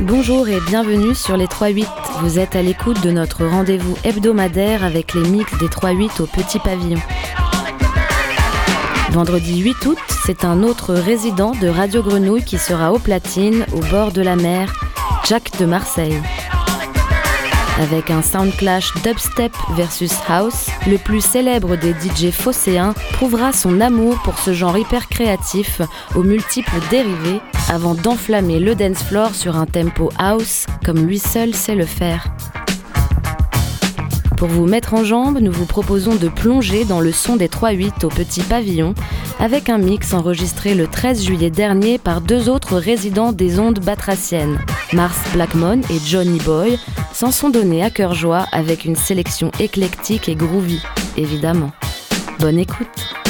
Bonjour et bienvenue sur les 3-8. Vous êtes à l'écoute de notre rendez-vous hebdomadaire avec les mix des 3-8 au Petit Pavillon. Vendredi 8 août, c'est un autre résident de Radio Grenouille qui sera au platine, au bord de la mer, Jack de Marseille. Avec un sound clash dubstep versus house, le plus célèbre des DJ phocéens prouvera son amour pour ce genre hyper créatif aux multiples dérivés avant d'enflammer le dance floor sur un tempo house comme lui seul sait le faire. Pour vous mettre en jambe, nous vous proposons de plonger dans le son des 3-8 au petit pavillon avec un mix enregistré le 13 juillet dernier par deux autres résidents des ondes batraciennes, Mars Blackmon et Johnny Boy, s'en sont donnés à cœur joie avec une sélection éclectique et groovy, évidemment. Bonne écoute!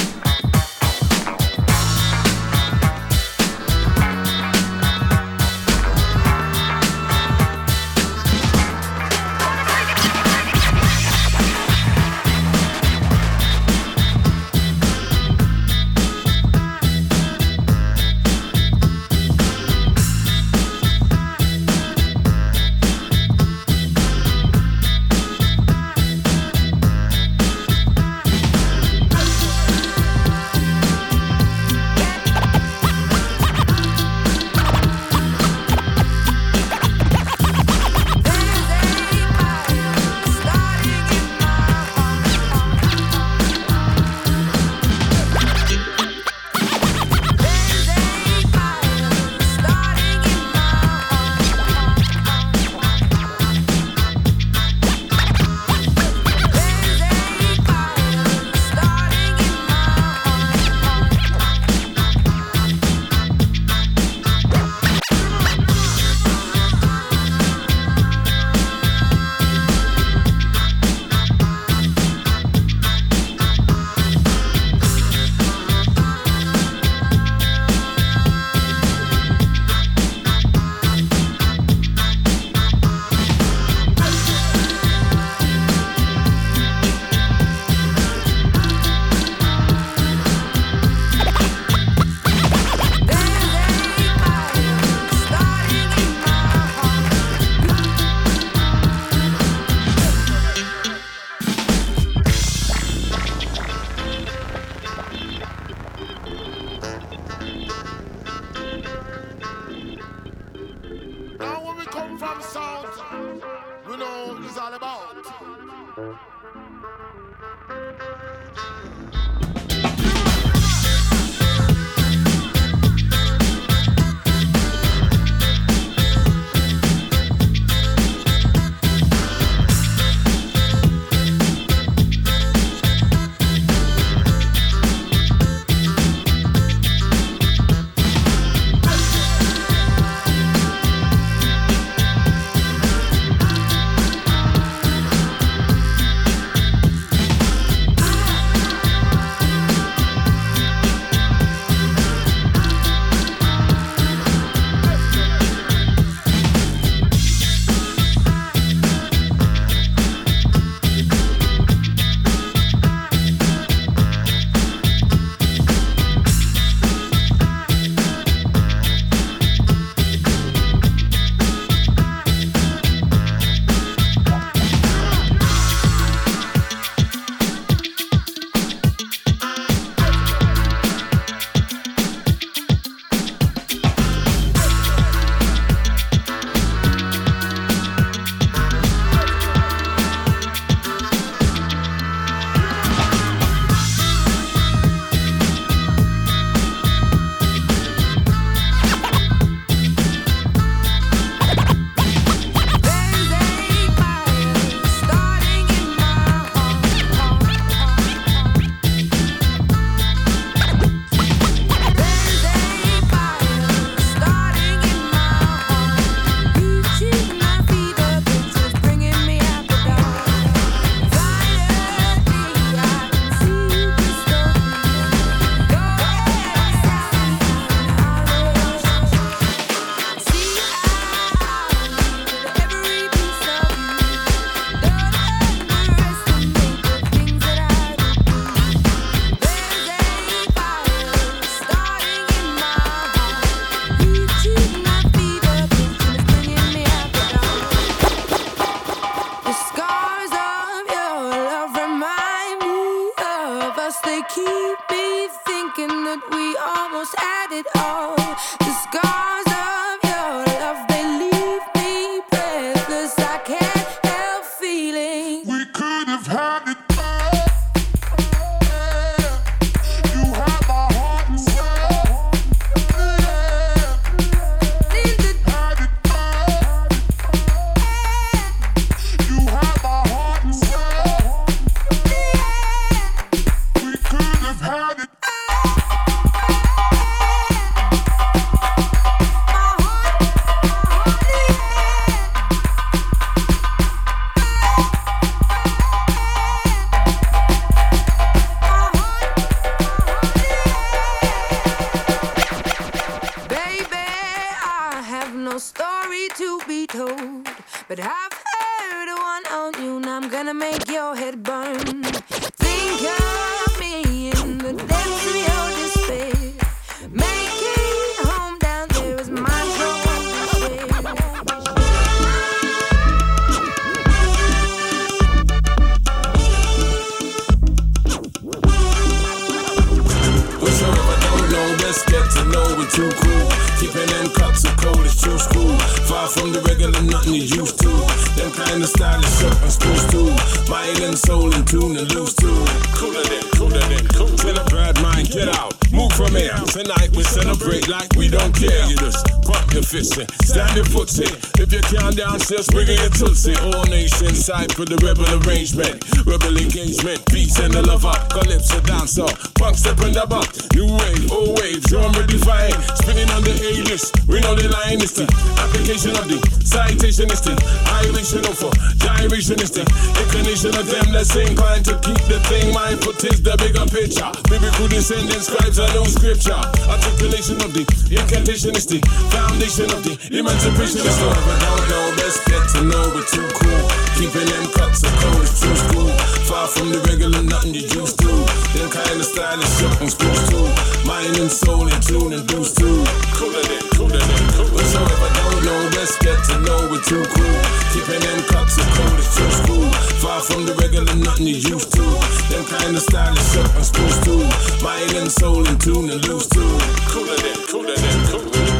Of the incantation is the foundation of the emancipation is the. I don't know, best get to know, but too cool. Keeping them cuts of cold is true school. Far from the regular, nothing you used to. Them kind of style stylish something supposed to. Mind and soul in tune and boost too. Cooler than, cooler than, cooler. So if I don't know, let's get to know we're too cool. Keeping them cuts of cold is true school. Far from the regular, nothing you used to. Them kind of style stylish something supposed to. Mind and soul in tune and loose too. Cooler than, cooler than, cooler.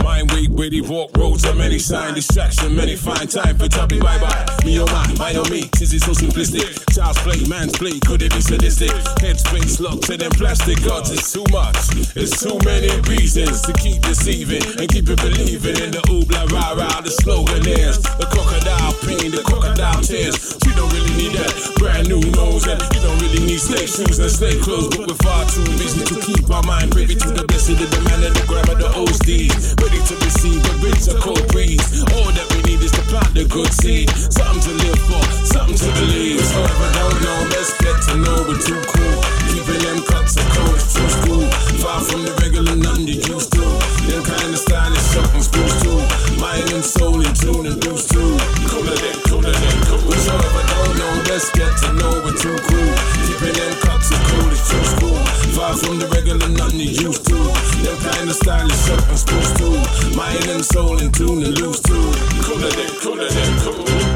Weight, witty walk roads of many sign distraction, many find time for tubby bye bye. Me oh my, my oh me, since it's so simplistic. Child's play, man's play, could it be sadistic? Headspace locked to them plastic gods, it's too much. It's too many reasons to keep deceiving and keep it believing in the oobla rah rah. The slogan is the crocodile pain, the crocodile tears. You don't really need that brand new nose, and you don't really need slave shoes and slave clothes, but we're far too busy to keep our mind privy to the blessing, the man and the grammar, the steeds. Ready to receive the bitter cold breeze. All that we need is to plant the good seed. Something to live for, something to believe. I don't know, let's get to know we're too cool. Keeping them cuts of codes too school. Far from the regular, nothing you used to. Them kind of style is something supposed to. Mind and soul in tune and boost too. Cooler than, cooler than, cool. So if I don't know, let's get to know we're too cool. Keeping them cuts of codes too school. Far from the regular, nothing you used to. Them kind of style is something supposed to. Mind and soul in tune and loose too. Cooler than, cooler than, cool.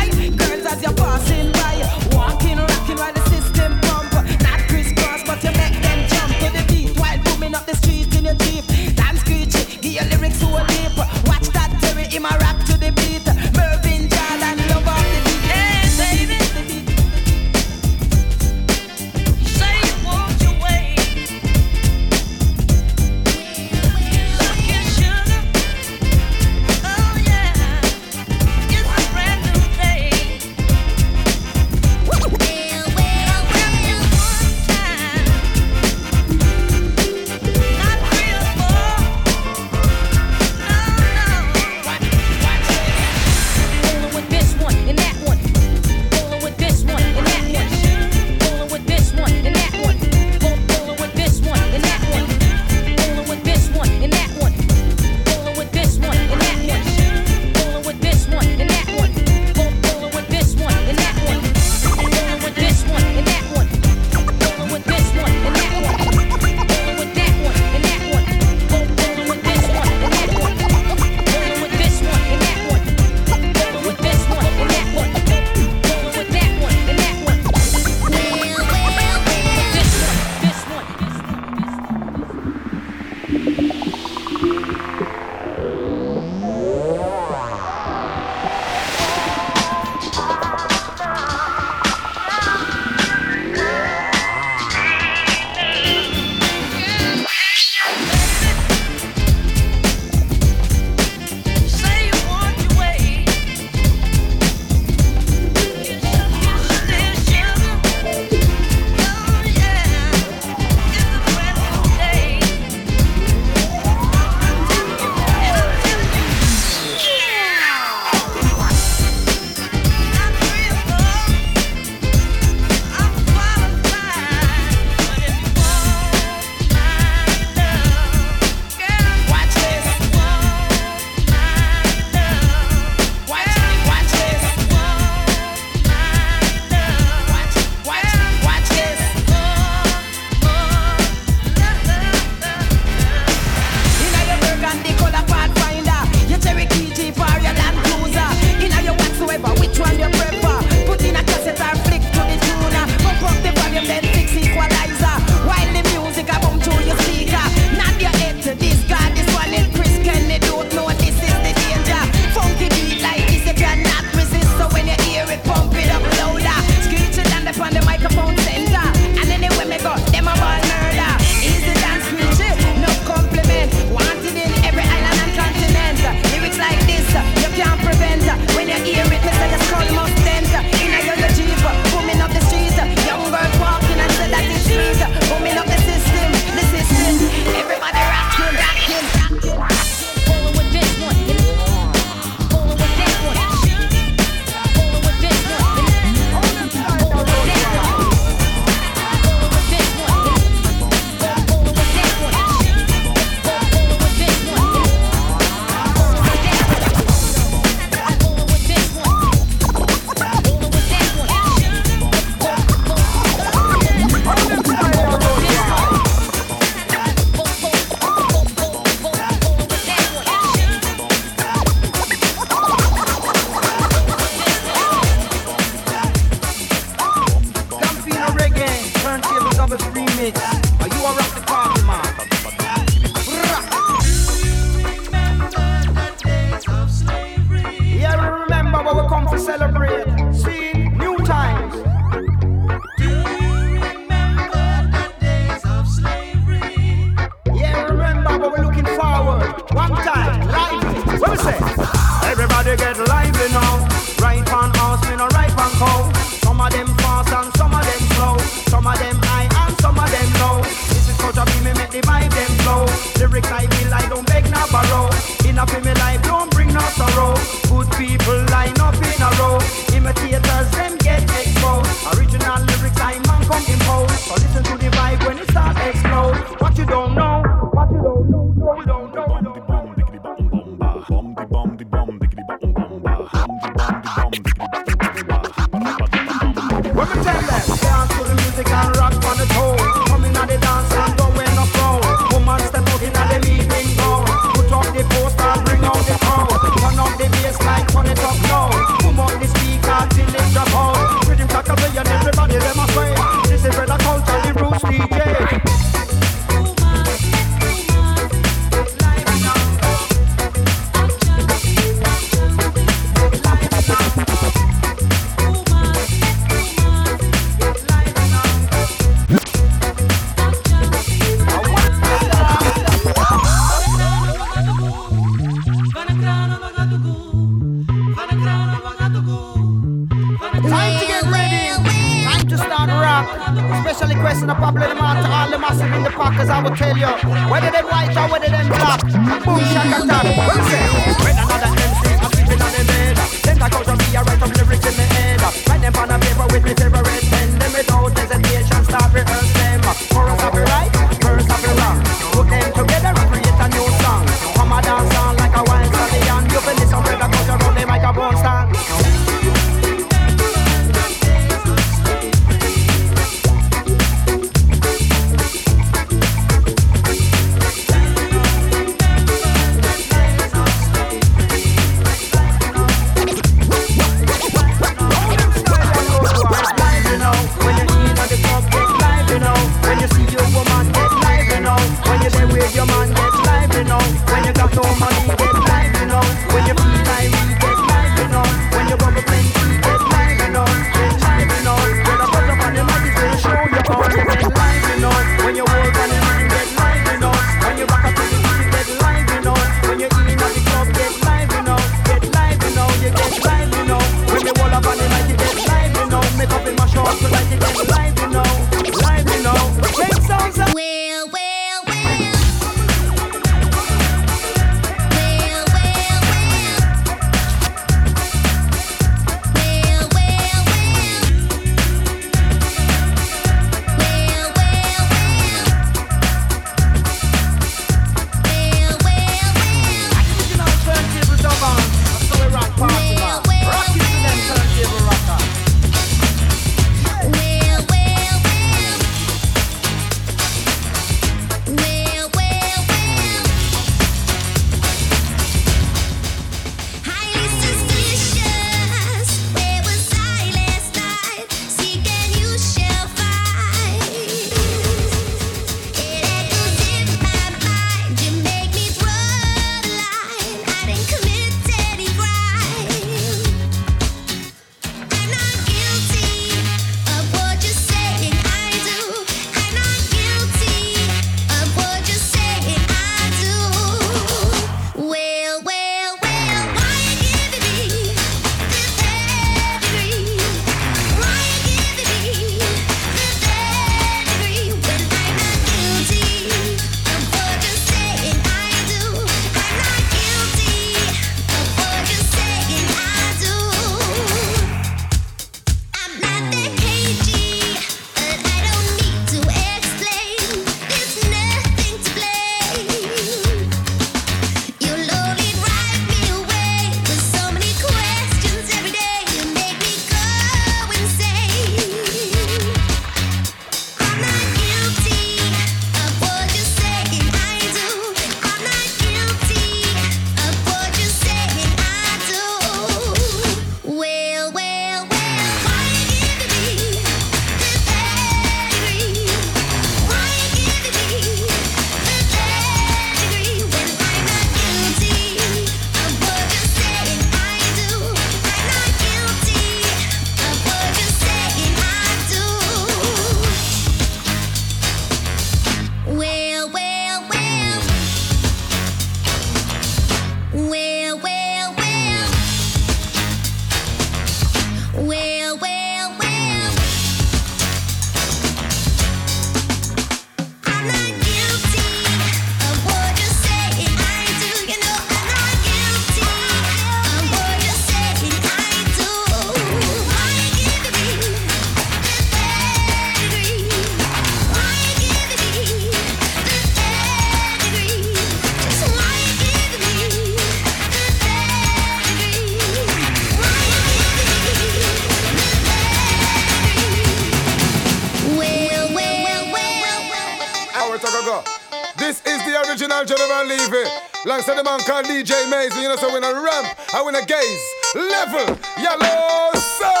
the man called DJ Maze, you know, so when I ramp, I win a gaze. Level, yellow, sir.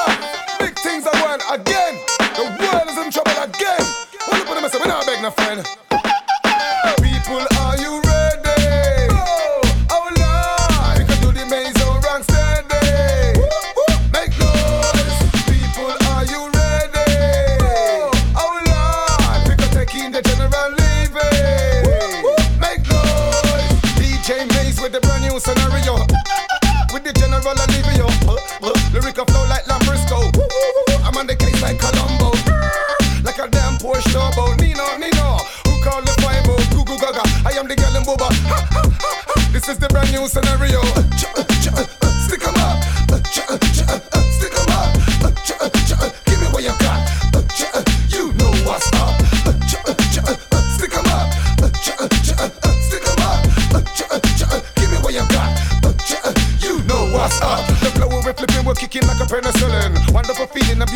Big things I want again. The world is in trouble again. Hold up on the mess, we not beg a friend.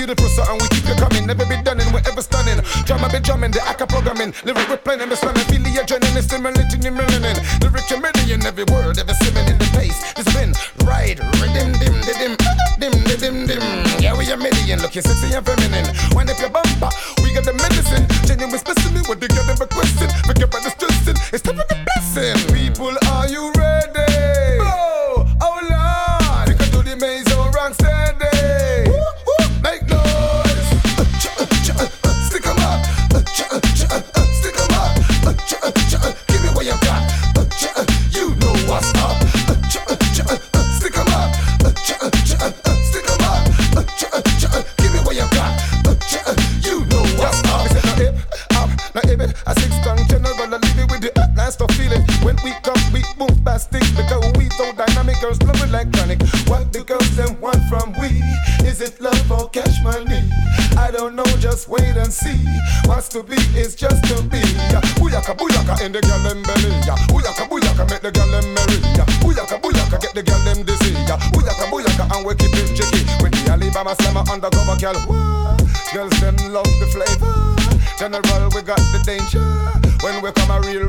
beautiful, so and we keep you coming. Never be done and we're ever stunning. Drama be drumming, the acca programming, lyric we're planning, we're slamming. girl. Whoa. Girls them love the flavor. General, we got the danger. When we come a real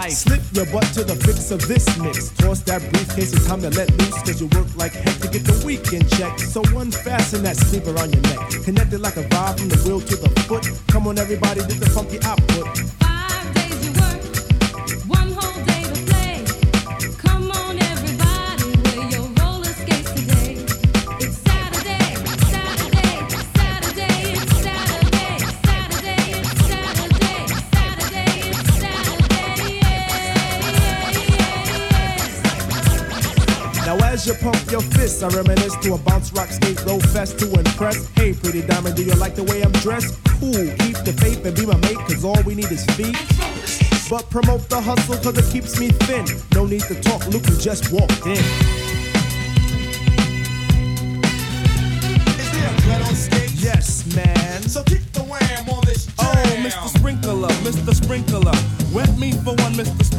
life. Slip your butt to the fix of this mix. Toss that briefcase, it's time to let loose. Cause you work like heck to get the weekend check. So unfasten that sleeper on your neck. Connected like a vibe from the wheel to the foot. Come on, everybody, do the funky output. As you pump your fists, I reminisce to a bounce rock skate roll fest to impress. Hey, pretty diamond, do you like the way I'm dressed? Cool, keep the faith and be my mate, cause all we need is feet. But promote the hustle, cause it keeps me thin. No need to talk, Luke, you just walked in. Is there a gun on stage? Yes, man. So kick the wham on this oh, jam. Oh, Mr. Sprinkler, Mr. Sprinkler. Wet me for.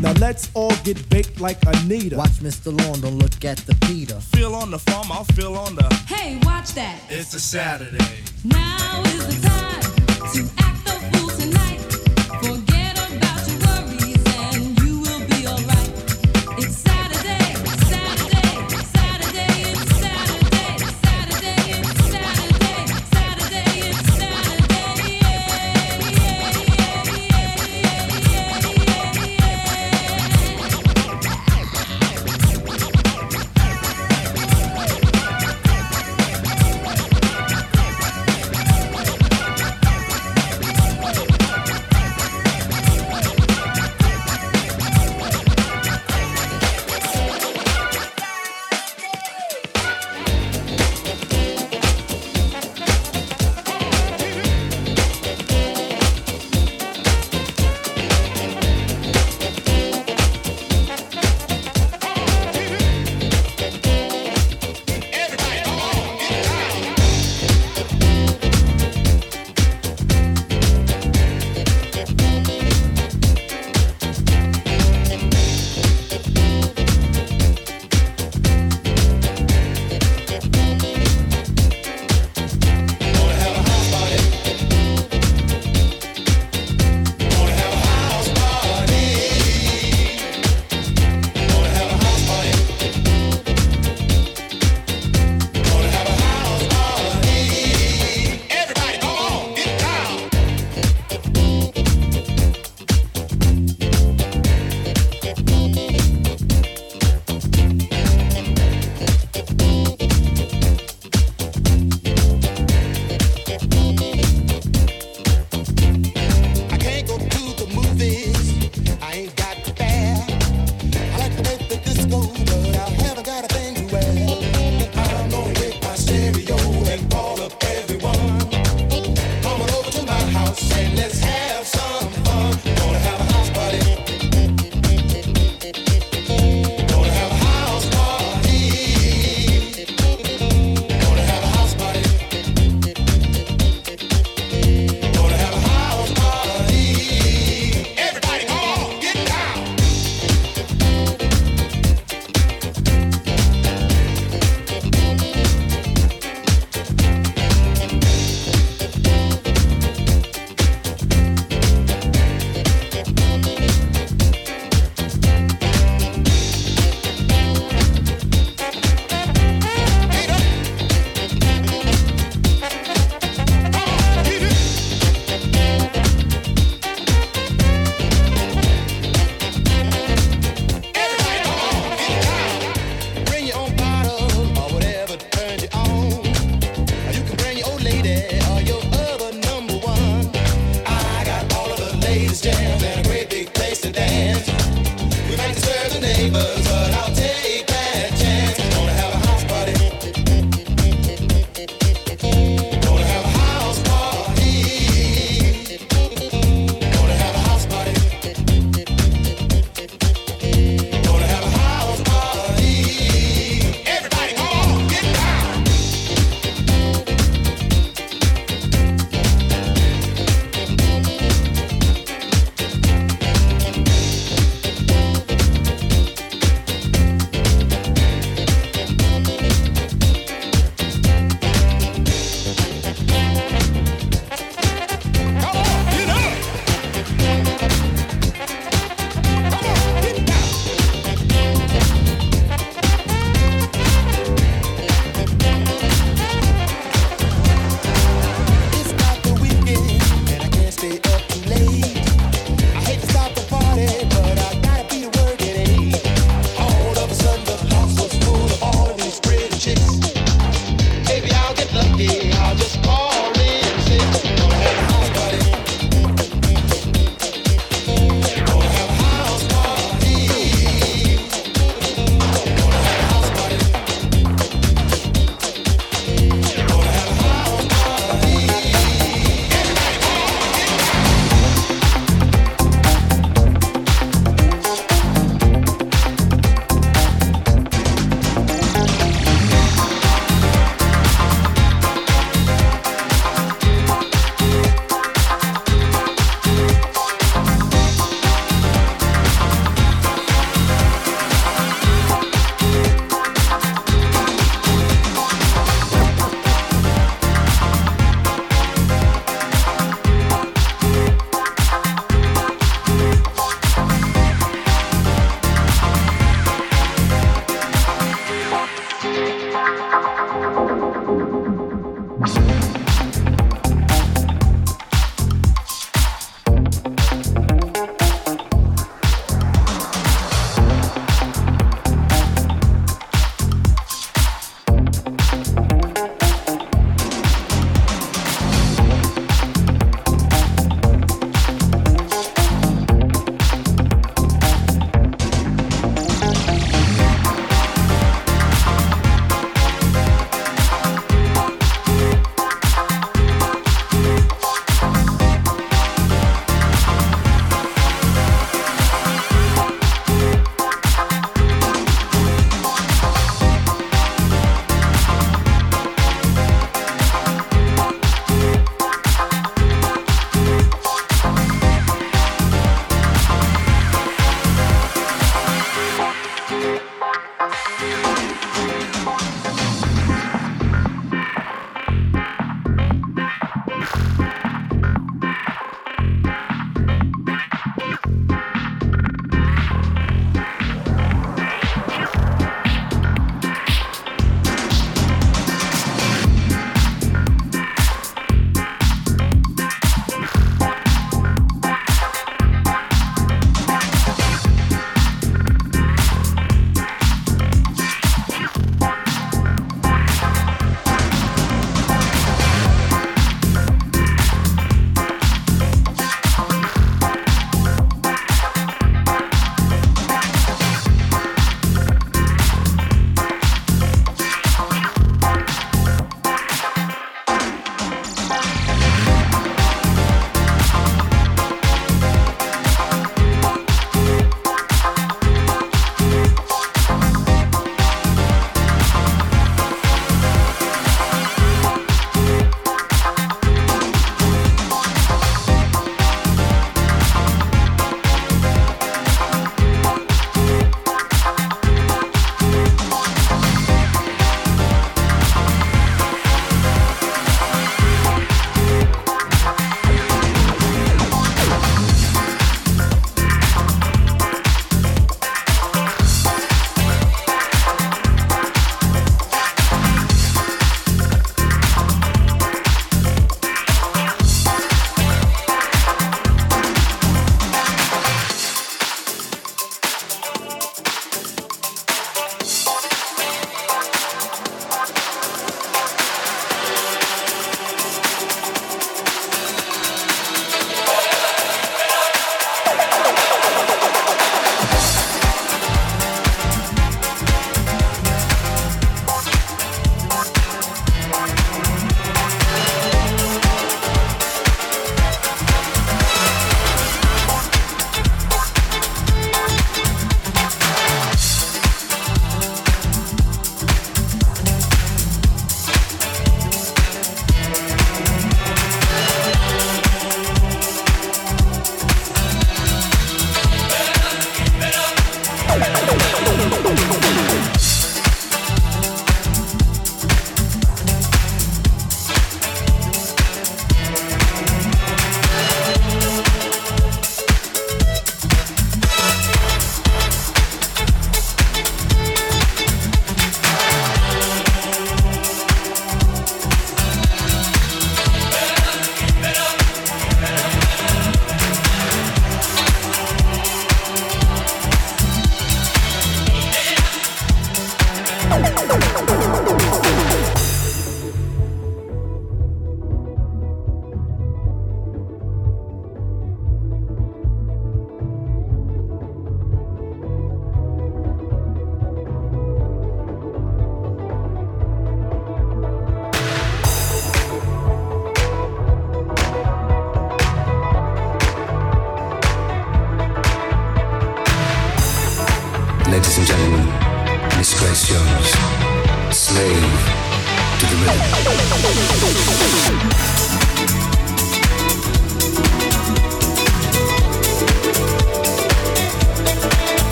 Now let's all get baked like Anita. Watch Mr. Lawn, don't look at the Peter. Feel on the farm, I'll feel on the. Hey, watch that. It's a Saturday. Now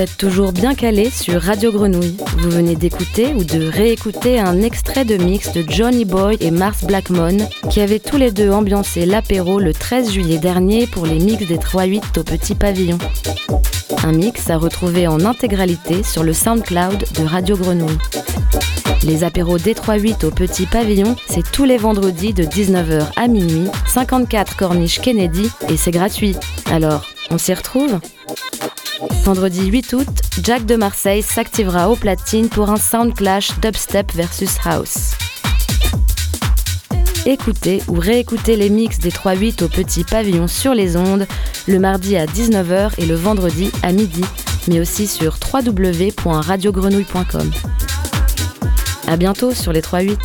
êtes toujours bien calé sur Radio Grenouille. Vous venez d'écouter ou de réécouter un extrait de mix de Johnny Boy et Mars Blackmon qui avaient tous les deux ambiancé l'apéro le 13 juillet dernier pour les mix des 3-8 au Petit Pavillon. Un mix à retrouver en intégralité sur le SoundCloud de Radio Grenouille. Les apéros D38 au Petit Pavillon, c'est tous les vendredis de 19h à minuit, 54 Corniche Kennedy, et c'est gratuit. Alors, on s'y retrouve? Vendredi 8 août, Jack de Marseille s'activera au platine pour un sound clash dubstep versus house. Écoutez ou réécoutez les mix des 3-8 au Petit Pavillon sur les ondes, le mardi à 19h et le vendredi à midi, mais aussi sur www.radiogrenouille.com. À bientôt sur les 3-8.